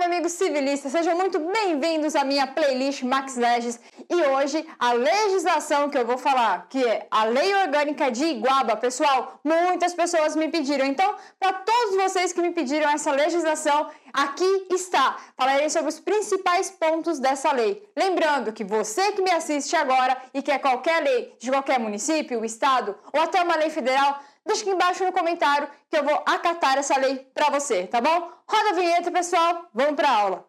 meu amigo civilista, sejam muito bem-vindos à minha playlist Max Leges e hoje a legislação que eu vou falar, que é a Lei Orgânica de Iguaba. Pessoal, muitas pessoas me pediram, então, para todos vocês que me pediram essa legislação, aqui está. Falarei sobre os principais pontos dessa lei. Lembrando que você que me assiste agora e quer qualquer lei de qualquer município, estado ou até uma lei federal, deixa aqui embaixo no comentário que eu vou acatar essa lei para você, tá bom? Roda a vinheta, pessoal, vamos para aula.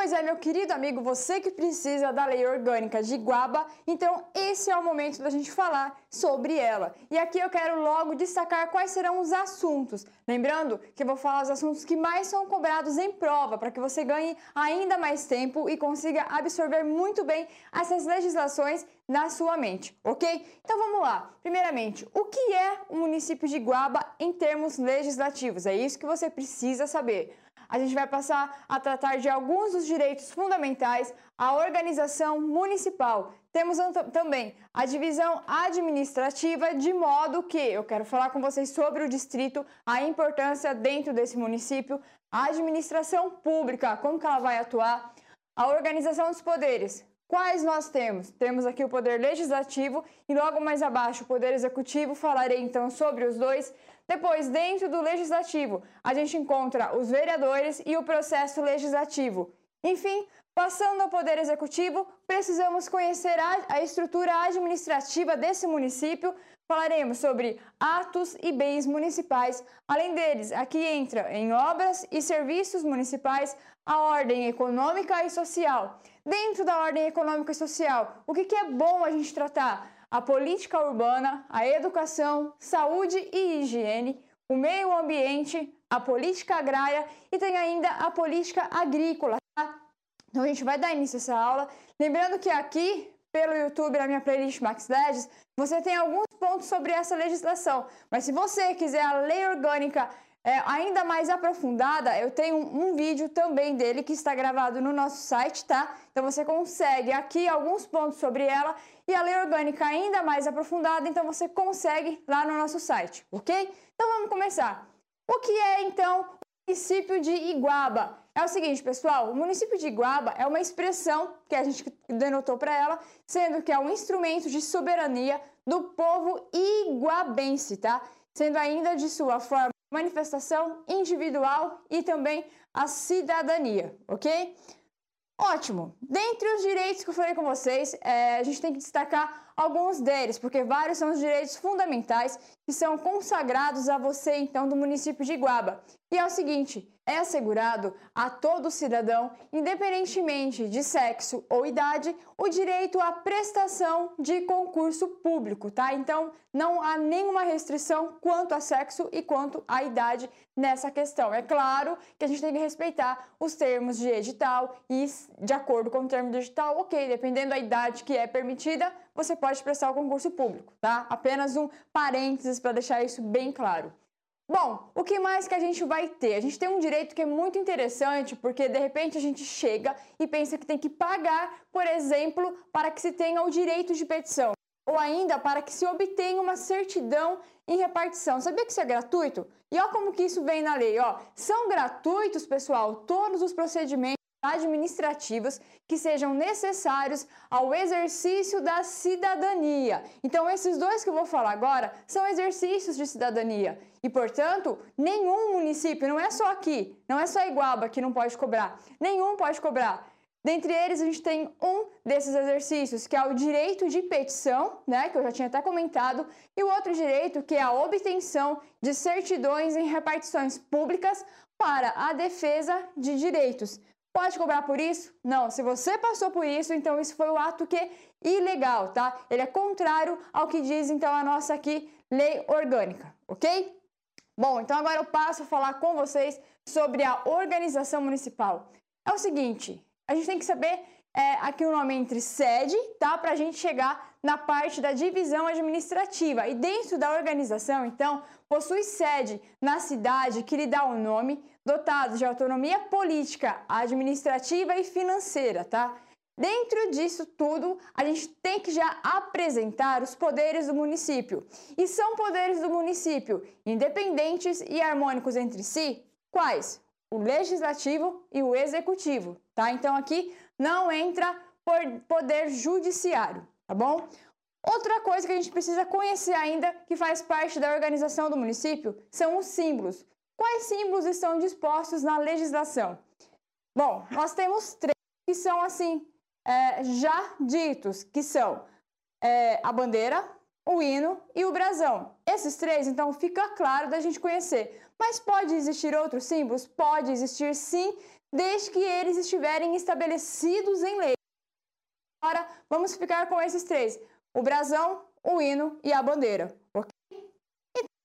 Pois é, meu querido amigo, você que precisa da lei orgânica de Guaba, então esse é o momento da gente falar sobre ela. E aqui eu quero logo destacar quais serão os assuntos. Lembrando que eu vou falar os assuntos que mais são cobrados em prova, para que você ganhe ainda mais tempo e consiga absorver muito bem essas legislações na sua mente, ok? Então vamos lá. Primeiramente, o que é o município de Guaba em termos legislativos? É isso que você precisa saber a gente vai passar a tratar de alguns dos direitos fundamentais à organização municipal. Temos também a divisão administrativa, de modo que eu quero falar com vocês sobre o distrito, a importância dentro desse município, a administração pública, como que ela vai atuar, a organização dos poderes, Quais nós temos? Temos aqui o poder legislativo e logo mais abaixo o poder executivo. Falarei então sobre os dois. Depois, dentro do legislativo, a gente encontra os vereadores e o processo legislativo. Enfim, passando ao poder executivo, precisamos conhecer a, estrutura administrativa desse município. Falaremos sobre atos e bens municipais. Além deles, aqui entra em obras e serviços municipais a ordem econômica e social. Dentro da ordem econômica e social, o que, que é bom a gente tratar? A política urbana, a educação, saúde e higiene, o meio ambiente, a política agrária e tem ainda a política agrícola. Tá? Então a gente vai dar início a essa aula. Lembrando que aqui pelo YouTube na minha playlist Max Legis, você tem alguns pontos sobre essa legislação. Mas se você quiser a lei orgânica é, ainda mais aprofundada, eu tenho um, um, vídeo também dele que está gravado no nosso site, tá? Então você consegue aqui alguns pontos sobre ela e a lei orgânica ainda mais aprofundada, então você consegue lá no nosso site, ok? Então vamos começar. O que é então o município de Iguaba? É o seguinte, pessoal, o município de Iguaba é uma expressão que a gente denotou para ela, sendo que é um instrumento de soberania do povo iguabense, tá? Sendo ainda de sua forma manifestação individual e também a cidadania, ok? Ótimo! Dentre os direitos que eu falei com vocês, é, a gente tem que destacar alguns deles, porque vários são os direitos fundamentais que são consagrados a você, então, do município de Iguaba. E é o seguinte: é assegurado a todo cidadão, independentemente de sexo ou idade, o direito à prestação de concurso público, tá? Então, não há nenhuma restrição quanto a sexo e quanto à idade nessa questão. É claro que a gente tem que respeitar os termos de edital e, de acordo com o termo do edital, ok, dependendo da idade que é permitida, você pode prestar o concurso público, tá? Apenas um parênteses para deixar isso bem claro. Bom, o que mais que a gente vai ter? A gente tem um direito que é muito interessante, porque de repente a gente chega e pensa que tem que pagar, por exemplo, para que se tenha o direito de petição, ou ainda para que se obtenha uma certidão em repartição. Sabia que isso é gratuito? E olha como que isso vem na lei, ó. São gratuitos, pessoal, todos os procedimentos administrativos que sejam necessários ao exercício da cidadania. Então, esses dois que eu vou falar agora são exercícios de cidadania. E, portanto, nenhum município, não é só aqui, não é só Iguaba que não pode cobrar, nenhum pode cobrar. Dentre eles, a gente tem um desses exercícios, que é o direito de petição, né, que eu já tinha até comentado, e o outro direito, que é a obtenção de certidões em repartições públicas para a defesa de direitos. Pode cobrar por isso? Não. Se você passou por isso, então isso foi o ato que é ilegal, tá? Ele é contrário ao que diz então a nossa aqui lei orgânica, ok? Bom, então agora eu passo a falar com vocês sobre a organização municipal. É o seguinte, a gente tem que saber é, aqui o nome entre sede, tá? Para a gente chegar na parte da divisão administrativa. E dentro da organização, então, possui sede na cidade que lhe dá o nome, dotado de autonomia política, administrativa e financeira, tá? Dentro disso tudo, a gente tem que já apresentar os poderes do município. E são poderes do município independentes e harmônicos entre si? Quais? O legislativo e o executivo, tá? Então aqui não entra poder judiciário, tá bom? Outra coisa que a gente precisa conhecer ainda, que faz parte da organização do município, são os símbolos. Quais símbolos estão dispostos na legislação? Bom, nós temos três que são assim, é, já ditos, que são é, a bandeira, o hino e o brasão. Esses três, então, fica claro da gente conhecer. Mas pode existir outros símbolos? Pode existir sim, desde que eles estiverem estabelecidos em lei. Agora, vamos ficar com esses três o brasão, o hino e a bandeira.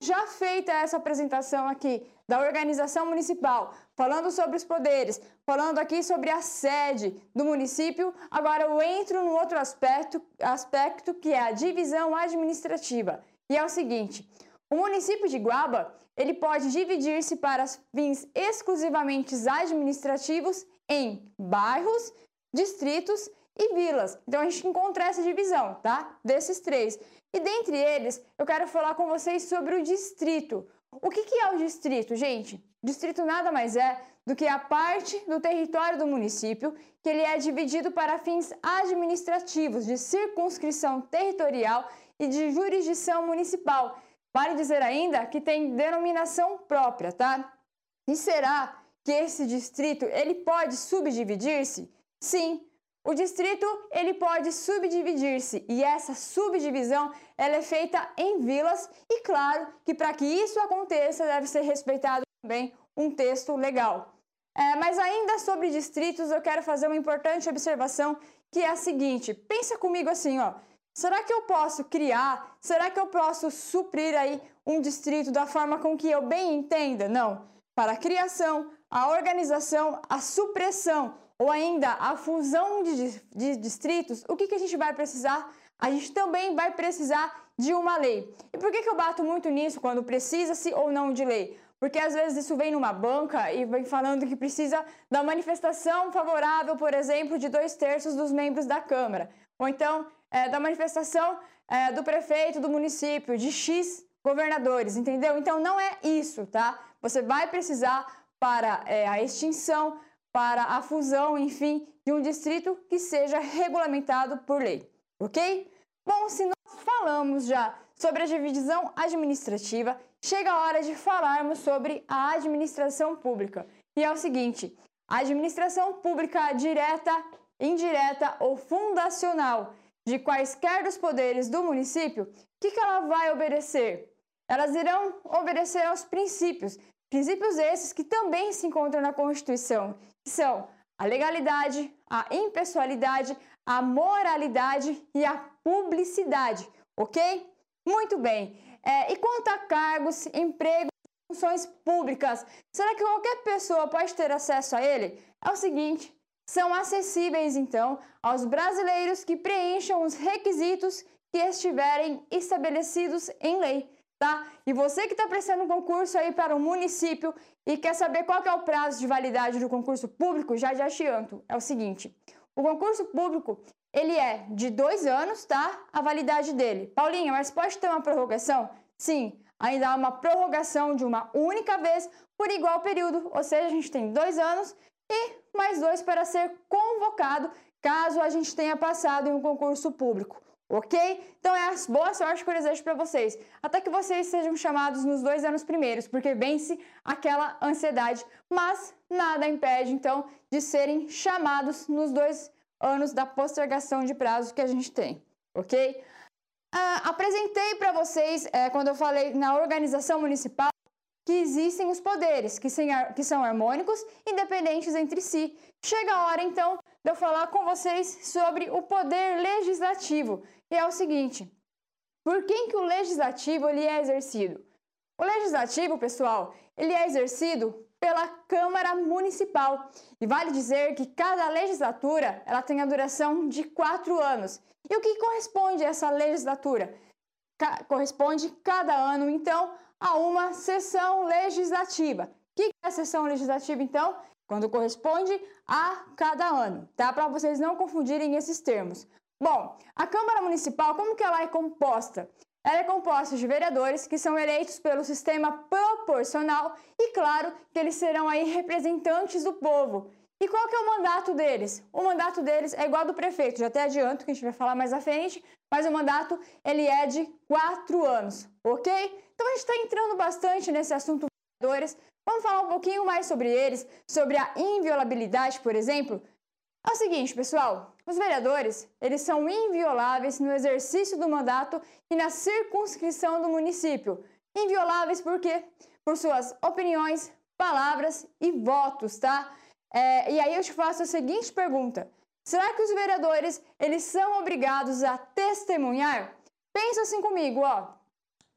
Já feita essa apresentação aqui da organização municipal, falando sobre os poderes, falando aqui sobre a sede do município, agora eu entro no outro aspecto, aspecto que é a divisão administrativa. E é o seguinte: o município de Guaba ele pode dividir-se para fins exclusivamente administrativos em bairros, distritos e vilas. Então a gente encontra essa divisão, tá? Desses três. E dentre eles, eu quero falar com vocês sobre o distrito. O que, que é o distrito, gente? Distrito nada mais é do que a parte do território do município que ele é dividido para fins administrativos, de circunscrição territorial e de jurisdição municipal. Vale dizer ainda que tem denominação própria, tá? E será que esse distrito ele pode subdividir-se? Sim, o distrito ele pode subdividir-se e essa subdivisão ela é feita em vilas e claro que para que isso aconteça deve ser respeitado também um texto legal. É, mas ainda sobre distritos eu quero fazer uma importante observação que é a seguinte: pensa comigo assim, ó. Será que eu posso criar? Será que eu posso suprir aí um distrito da forma com que eu bem entenda? Não. Para a criação, a organização, a supressão ou ainda a fusão de, de distritos, o que, que a gente vai precisar? A gente também vai precisar de uma lei. E por que, que eu bato muito nisso quando precisa-se ou não de lei? Porque às vezes isso vem numa banca e vem falando que precisa da manifestação favorável, por exemplo, de dois terços dos membros da Câmara. Ou então é, da manifestação é, do prefeito do município, de X governadores, entendeu? Então não é isso, tá? Você vai precisar para é, a extinção para a fusão, enfim, de um distrito que seja regulamentado por lei, ok? Bom, se nós falamos já sobre a divisão administrativa, chega a hora de falarmos sobre a administração pública. E é o seguinte: a administração pública direta, indireta ou fundacional de quaisquer dos poderes do município, o que, que ela vai obedecer? Elas irão obedecer aos princípios, princípios esses que também se encontram na Constituição são a legalidade, a impessoalidade, a moralidade e a publicidade, ok? Muito bem. É, e quanto a cargos, empregos, funções públicas, será que qualquer pessoa pode ter acesso a ele? É o seguinte, são acessíveis então aos brasileiros que preencham os requisitos que estiverem estabelecidos em lei tá? E você que está prestando um concurso aí para o um município e quer saber qual que é o prazo de validade do concurso público, já já adianto, é o seguinte, o concurso público, ele é de dois anos, tá? A validade dele. Paulinha, mas pode ter uma prorrogação? Sim, ainda há uma prorrogação de uma única vez por igual período, ou seja, a gente tem dois anos e mais dois para ser convocado caso a gente tenha passado em um concurso público ok? Então é boa sorte que eu desejo para vocês. Até que vocês sejam chamados nos dois anos primeiros, porque vence aquela ansiedade. Mas nada impede, então, de serem chamados nos dois anos da postergação de prazo que a gente tem, ok? Ah, apresentei para vocês, é, quando eu falei na organização municipal, que existem os poderes, que, que são harmônicos, independentes entre si. Chega a hora, então, de eu falar com vocês sobre o poder legislativo, e é o seguinte: por quem que o legislativo ele é exercido? O legislativo, pessoal, ele é exercido pela Câmara Municipal. E vale dizer que cada legislatura ela tem a duração de quatro anos. E o que corresponde a essa legislatura? Ca corresponde cada ano, então, a uma sessão legislativa. O que é a sessão legislativa, então? quando corresponde a cada ano, tá? Para vocês não confundirem esses termos. Bom, a Câmara Municipal, como que ela é composta? Ela é composta de vereadores que são eleitos pelo sistema proporcional e, claro, que eles serão aí representantes do povo. E qual que é o mandato deles? O mandato deles é igual ao do prefeito, já até adianto que a gente vai falar mais à frente, mas o mandato ele é de quatro anos, ok? Então a gente está entrando bastante nesse assunto vereadores. Vamos falar um pouquinho mais sobre eles, sobre a inviolabilidade, por exemplo. É o seguinte, pessoal, os vereadores, eles são invioláveis no exercício do mandato e na circunscrição do município. Invioláveis por quê? Por suas opiniões, palavras e votos, tá? É, e aí eu te faço a seguinte pergunta: será que os vereadores eles são obrigados a testemunhar? Pensa assim comigo, ó.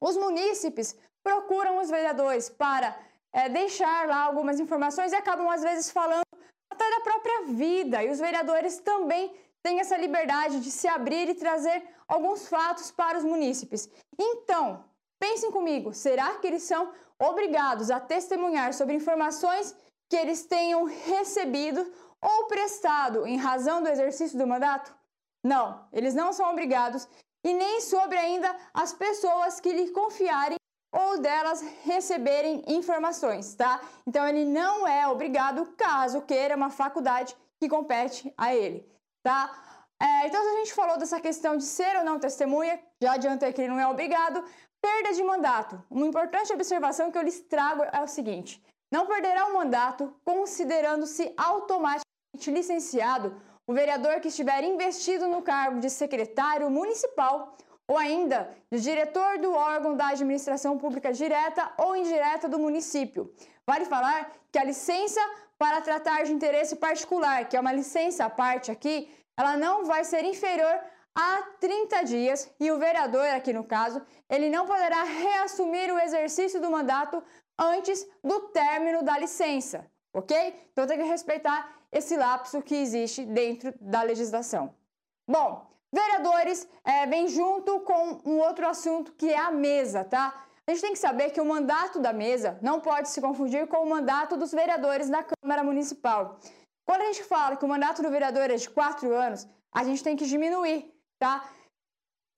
Os munícipes procuram os vereadores para é, deixar lá algumas informações e acabam às vezes falando até da própria vida. E os vereadores também têm essa liberdade de se abrir e trazer alguns fatos para os munícipes. Então, pensem comigo, será que eles são obrigados a testemunhar sobre informações que eles tenham recebido ou prestado em razão do exercício do mandato? Não, eles não são obrigados e nem sobre ainda as pessoas que lhe confiarem ou delas receberem informações, tá? Então ele não é obrigado caso queira uma faculdade que compete a ele, tá? É, então a gente falou dessa questão de ser ou não testemunha, já adiantei que ele não é obrigado. Perda de mandato. Uma importante observação que eu lhes trago é o seguinte: não perderá o mandato considerando-se automaticamente licenciado o vereador que estiver investido no cargo de secretário municipal ou ainda de diretor do órgão da administração pública direta ou indireta do município. Vale falar que a licença para tratar de interesse particular, que é uma licença à parte aqui, ela não vai ser inferior a 30 dias e o vereador, aqui no caso, ele não poderá reassumir o exercício do mandato antes do término da licença, ok? Então tem que respeitar esse lapso que existe dentro da legislação. Bom, vereadores é, vem junto com um outro assunto que é a mesa, tá? A gente tem que saber que o mandato da mesa não pode se confundir com o mandato dos vereadores da Câmara Municipal. Quando a gente fala que o mandato do vereador é de quatro anos, a gente tem que diminuir, tá?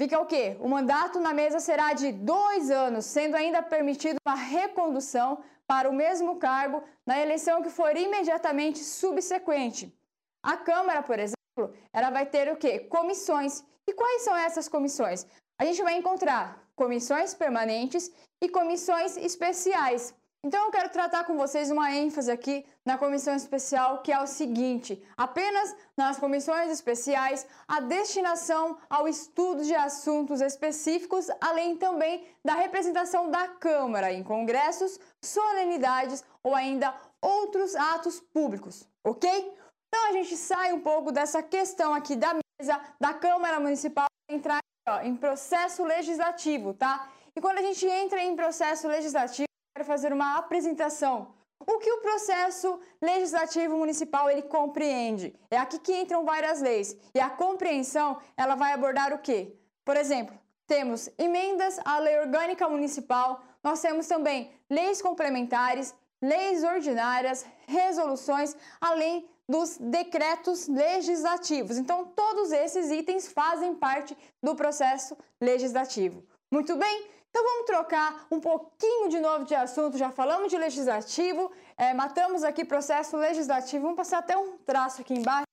Fica o quê? O mandato na mesa será de dois anos, sendo ainda permitido uma recondução para o mesmo cargo na eleição que for imediatamente subsequente. A Câmara, por exemplo, ela vai ter o quê? Comissões. E quais são essas comissões? A gente vai encontrar comissões permanentes e comissões especiais. Então eu quero tratar com vocês uma ênfase aqui na comissão especial, que é o seguinte: apenas nas comissões especiais a destinação ao estudo de assuntos específicos, além também da representação da Câmara em congressos, solenidades ou ainda outros atos públicos, ok? Então a gente sai um pouco dessa questão aqui da mesa da Câmara Municipal entrar ó, em processo legislativo, tá? E quando a gente entra em processo legislativo quero fazer uma apresentação. O que o processo legislativo municipal ele compreende? É aqui que entram várias leis. E a compreensão, ela vai abordar o quê? Por exemplo, temos emendas à lei orgânica municipal, nós temos também leis complementares, leis ordinárias, resoluções, além dos decretos legislativos. Então, todos esses itens fazem parte do processo legislativo. Muito bem? Então vamos trocar um pouquinho de novo de assunto. Já falamos de legislativo, é, matamos aqui processo legislativo. Vamos passar até um traço aqui embaixo,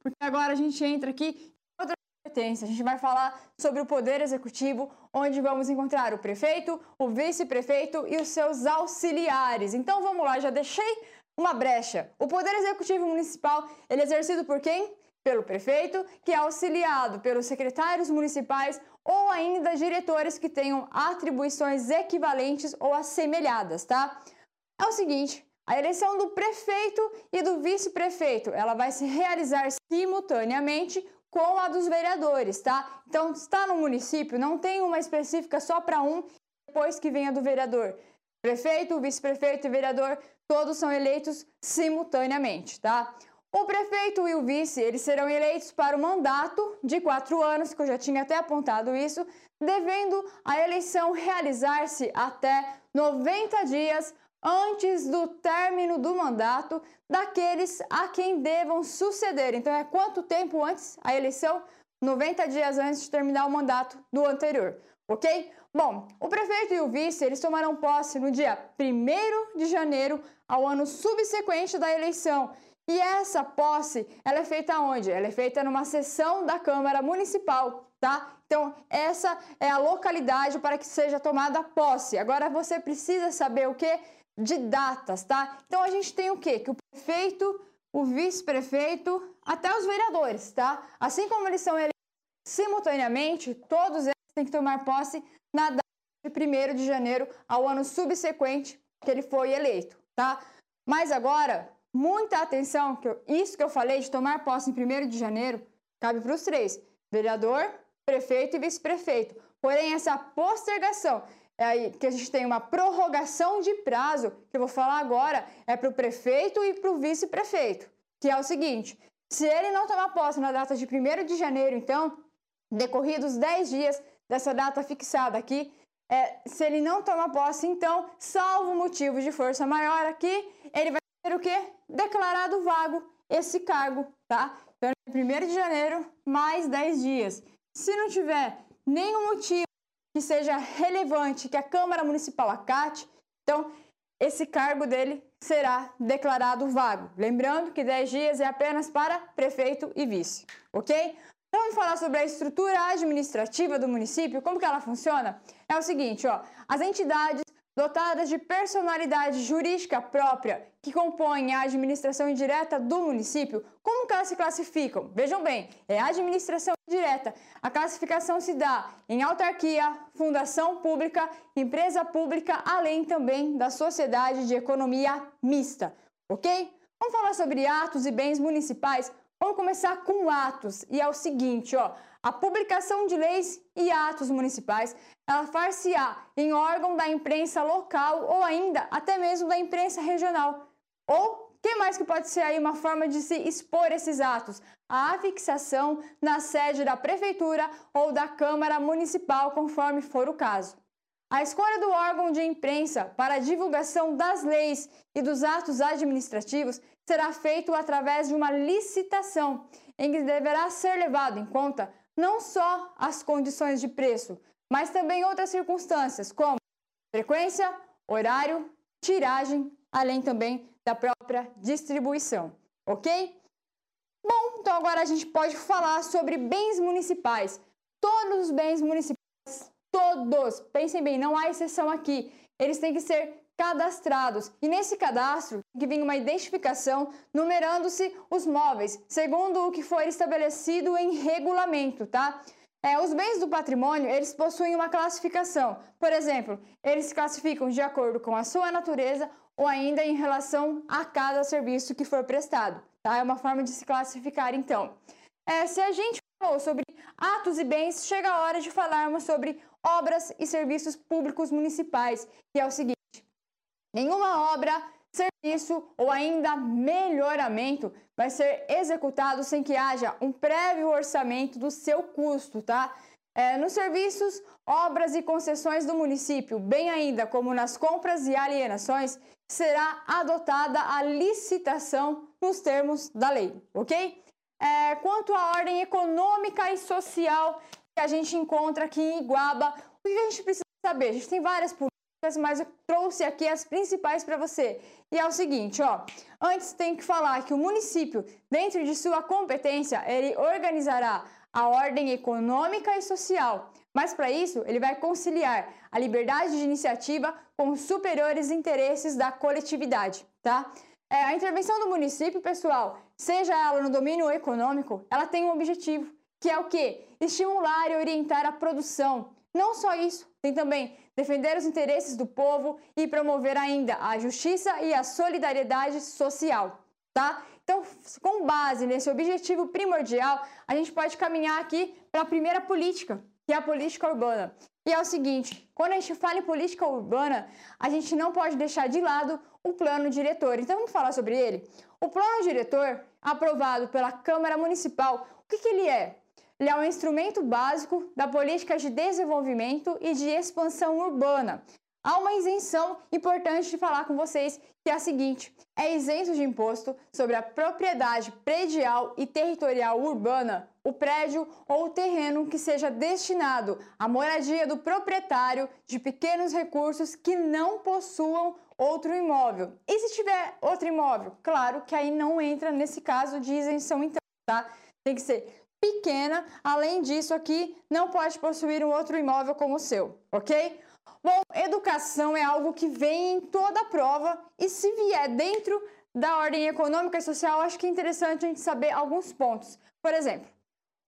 porque agora a gente entra aqui em outra competência. A gente vai falar sobre o poder executivo, onde vamos encontrar o prefeito, o vice-prefeito e os seus auxiliares. Então vamos lá, já deixei uma brecha. O poder executivo municipal ele é exercido por quem? Pelo prefeito, que é auxiliado pelos secretários municipais ou ainda diretores que tenham atribuições equivalentes ou assemelhadas, tá? É o seguinte, a eleição do prefeito e do vice-prefeito, ela vai se realizar simultaneamente com a dos vereadores, tá? Então, está no município, não tem uma específica só para um, depois que venha do vereador. Prefeito, vice-prefeito e vereador, todos são eleitos simultaneamente, tá? O prefeito e o vice, eles serão eleitos para o mandato de quatro anos, que eu já tinha até apontado isso, devendo a eleição realizar-se até 90 dias antes do término do mandato daqueles a quem devam suceder. Então, é quanto tempo antes a eleição? 90 dias antes de terminar o mandato do anterior, ok? Bom, o prefeito e o vice, eles tomarão posse no dia 1 de janeiro ao ano subsequente da eleição. E essa posse, ela é feita onde? Ela é feita numa sessão da Câmara Municipal, tá? Então, essa é a localidade para que seja tomada posse. Agora, você precisa saber o que? De datas, tá? Então, a gente tem o quê? Que o prefeito, o vice-prefeito, até os vereadores, tá? Assim como eles são eleitos simultaneamente, todos eles têm que tomar posse na data de 1 de janeiro ao ano subsequente que ele foi eleito, tá? Mas agora, muita atenção, que eu, isso que eu falei de tomar posse em 1 de janeiro, cabe para os três: vereador, prefeito e vice-prefeito. Porém, essa postergação é aí que a gente tem uma prorrogação de prazo, que eu vou falar agora, é para o prefeito e para o vice-prefeito, que é o seguinte: se ele não tomar posse na data de 1 de janeiro, então, decorridos 10 dias dessa data fixada aqui, é, se ele não tomar posse, então, salvo motivo de força maior aqui, ele vai ter o quê? Declarado vago esse cargo, tá? Então, 1 de janeiro, mais 10 dias. Se não tiver nenhum motivo que seja relevante que a Câmara Municipal acate, então esse cargo dele será declarado vago. Lembrando que 10 dias é apenas para prefeito e vice, ok? Então vamos falar sobre a estrutura administrativa do município, como que ela funciona? É o seguinte, ó, as entidades dotadas de personalidade jurídica própria que compõem a administração indireta do município, como que elas se classificam? Vejam bem, é administração direta. A classificação se dá em autarquia, fundação pública, empresa pública, além também da sociedade de economia mista, ok? Vamos falar sobre atos e bens municipais. Vamos começar com atos e é o seguinte, ó, a publicação de leis e atos municipais, ela far-se-á em órgão da imprensa local ou ainda até mesmo da imprensa regional. Ou que mais que pode ser aí uma forma de se expor esses atos? A afixação na sede da prefeitura ou da Câmara Municipal, conforme for o caso. A escolha do órgão de imprensa para a divulgação das leis e dos atos administrativos será feito através de uma licitação, em que deverá ser levado em conta não só as condições de preço, mas também outras circunstâncias, como frequência, horário, tiragem, além também da própria distribuição, ok? Bom, então agora a gente pode falar sobre bens municipais. Todos os bens municipais, todos, pensem bem, não há exceção aqui, eles têm que ser cadastrados. E nesse cadastro que vem uma identificação numerando-se os móveis, segundo o que for estabelecido em regulamento, tá? É, os bens do patrimônio, eles possuem uma classificação. Por exemplo, eles se classificam de acordo com a sua natureza ou ainda em relação a cada serviço que for prestado. Tá? É uma forma de se classificar, então. É, se a gente falou sobre atos e bens, chega a hora de falarmos sobre obras e serviços públicos municipais, que é o seguinte: Nenhuma obra, serviço ou ainda melhoramento vai ser executado sem que haja um prévio orçamento do seu custo, tá? É, nos serviços, obras e concessões do município, bem ainda como nas compras e alienações, será adotada a licitação nos termos da lei, ok? É, quanto à ordem econômica e social que a gente encontra aqui em Iguaba, o que a gente precisa saber? A gente tem várias políticas mas eu trouxe aqui as principais para você. E é o seguinte, ó, antes tem que falar que o município, dentro de sua competência, ele organizará a ordem econômica e social. Mas para isso, ele vai conciliar a liberdade de iniciativa com os superiores interesses da coletividade, tá? É, a intervenção do município, pessoal, seja ela no domínio econômico, ela tem um objetivo, que é o quê? Estimular e orientar a produção. Não só isso, tem também defender os interesses do povo e promover ainda a justiça e a solidariedade social, tá? Então, com base nesse objetivo primordial, a gente pode caminhar aqui para a primeira política, que é a política urbana. E é o seguinte, quando a gente fala em política urbana, a gente não pode deixar de lado o plano diretor. Então, vamos falar sobre ele. O plano diretor, aprovado pela Câmara Municipal, o que, que ele é? Ele é um instrumento básico da política de desenvolvimento e de expansão urbana. há uma isenção importante de falar com vocês, que é a seguinte: é isento de imposto sobre a propriedade predial e territorial urbana o prédio ou o terreno que seja destinado à moradia do proprietário de pequenos recursos que não possuam outro imóvel. E se tiver outro imóvel? Claro que aí não entra nesse caso de isenção, então, tá? Tem que ser pequena. Além disso, aqui não pode possuir um outro imóvel como o seu, ok? Bom, educação é algo que vem em toda a prova e se vier dentro da ordem econômica e social, acho que é interessante a gente saber alguns pontos. Por exemplo,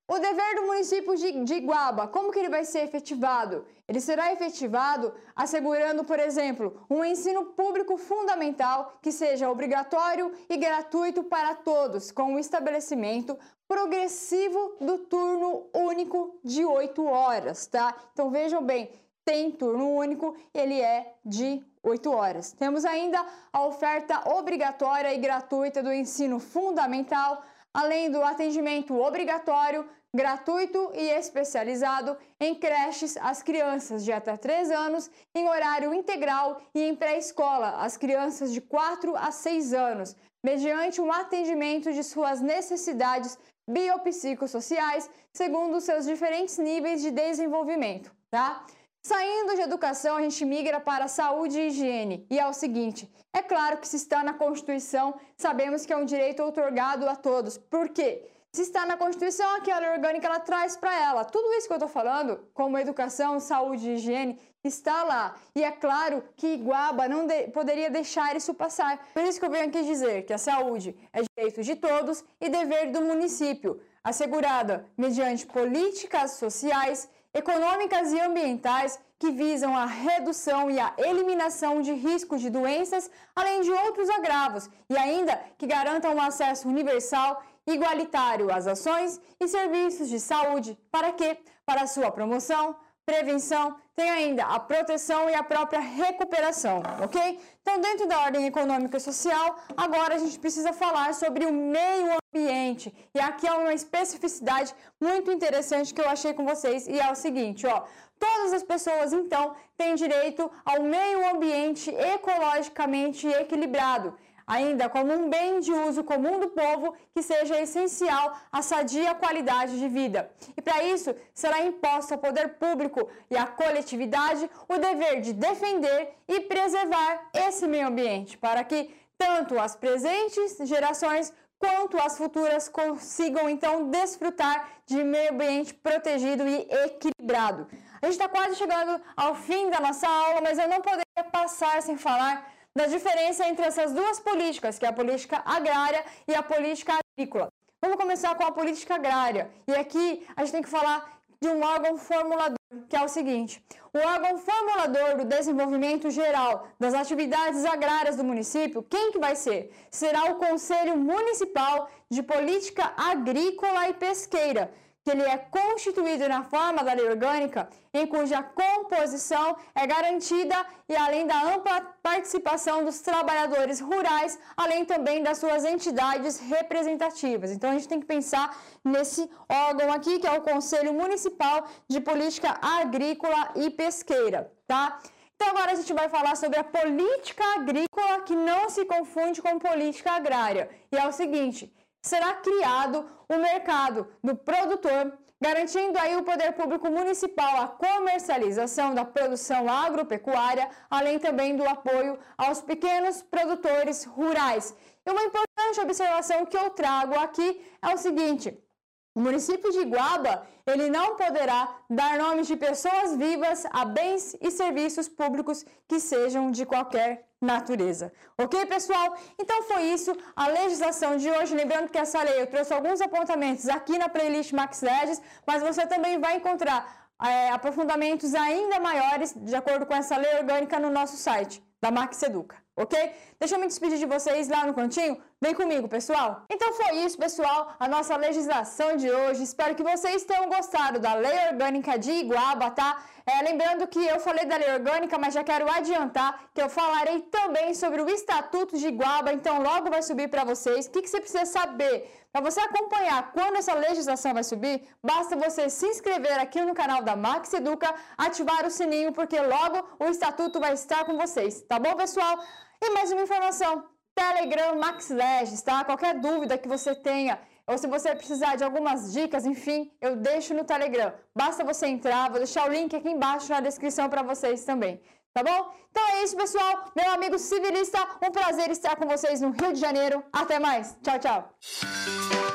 o dever do município de, de Iguaba, como que ele vai ser efetivado? Ele será efetivado assegurando, por exemplo, um ensino público fundamental que seja obrigatório e gratuito para todos, com o estabelecimento progressivo do turno único de 8 horas, tá? Então vejam bem, tem turno único, ele é de 8 horas. Temos ainda a oferta obrigatória e gratuita do ensino fundamental, além do atendimento obrigatório gratuito e especializado em creches às crianças de até 3 anos, em horário integral e em pré-escola às crianças de 4 a 6 anos, mediante um atendimento de suas necessidades biopsicossociais segundo seus diferentes níveis de desenvolvimento, tá? Saindo de educação, a gente migra para saúde e higiene. E é o seguinte: é claro que se está na Constituição, sabemos que é um direito otorgado a todos. Por quê? Se está na Constituição, aquela lei orgânica ela traz para ela. Tudo isso que eu estou falando, como educação, saúde e higiene, está lá. E é claro que Iguaba não de poderia deixar isso passar. Por isso que eu venho aqui dizer que a saúde é direito de todos e dever do município, assegurada mediante políticas sociais, econômicas e ambientais que visam a redução e a eliminação de riscos de doenças, além de outros agravos, e ainda que garantam um acesso universal igualitário às ações e serviços de saúde. Para quê? Para sua promoção, prevenção, tem ainda a proteção e a própria recuperação, ok? Então, dentro da ordem econômica e social, agora a gente precisa falar sobre o meio ambiente. E aqui é uma especificidade muito interessante que eu achei com vocês, e é o seguinte, ó. Todas as pessoas, então, têm direito ao meio ambiente ecologicamente equilibrado ainda como um bem de uso comum do povo que seja essencial à sadia qualidade de vida. E para isso, será imposto ao poder público e à coletividade o dever de defender e preservar esse meio ambiente, para que tanto as presentes gerações quanto as futuras consigam então desfrutar de meio ambiente protegido e equilibrado. A gente está quase chegando ao fim da nossa aula, mas eu não poderia passar sem falar da diferença entre essas duas políticas, que é a política agrária e a política agrícola. Vamos começar com a política agrária. E aqui a gente tem que falar de um órgão formulador, que é o seguinte: o órgão formulador do desenvolvimento geral das atividades agrárias do município, quem que vai ser? Será o Conselho Municipal de Política Agrícola e Pesqueira que ele é constituído na forma da lei orgânica, em cuja composição é garantida e além da ampla participação dos trabalhadores rurais, além também das suas entidades representativas. Então a gente tem que pensar nesse órgão aqui, que é o Conselho Municipal de Política Agrícola e Pesqueira, tá? Então agora a gente vai falar sobre a política agrícola que não se confunde com política agrária. E é o seguinte, será criado o mercado do produtor, garantindo aí o poder público municipal a comercialização da produção agropecuária, além também do apoio aos pequenos produtores rurais. E uma importante observação que eu trago aqui é o seguinte: o município de Iguaba, ele não poderá dar nomes de pessoas vivas a bens e serviços públicos que sejam de qualquer natureza. Ok, pessoal? Então foi isso a legislação de hoje. Lembrando que essa lei eu trouxe alguns apontamentos aqui na playlist Max Legis, mas você também vai encontrar é, aprofundamentos ainda maiores de acordo com essa lei orgânica no nosso site da Max Educa. Ok? Deixa eu me despedir de vocês lá no cantinho. Vem comigo, pessoal. Então foi isso, pessoal, a nossa legislação de hoje. Espero que vocês tenham gostado da lei orgânica de Iguaba, tá? É, lembrando que eu falei da lei orgânica, mas já quero adiantar que eu falarei também sobre o Estatuto de Iguaba, então logo vai subir para vocês. O que, que você precisa saber? Para você acompanhar quando essa legislação vai subir, basta você se inscrever aqui no canal da Max Educa, ativar o sininho, porque logo o Estatuto vai estar com vocês. Tá bom, pessoal? E mais uma informação. Telegram Max Legis, tá? Qualquer dúvida que você tenha, ou se você precisar de algumas dicas, enfim, eu deixo no Telegram. Basta você entrar, vou deixar o link aqui embaixo na descrição para vocês também. Tá bom? Então é isso, pessoal. Meu amigo civilista, um prazer estar com vocês no Rio de Janeiro. Até mais. Tchau, tchau.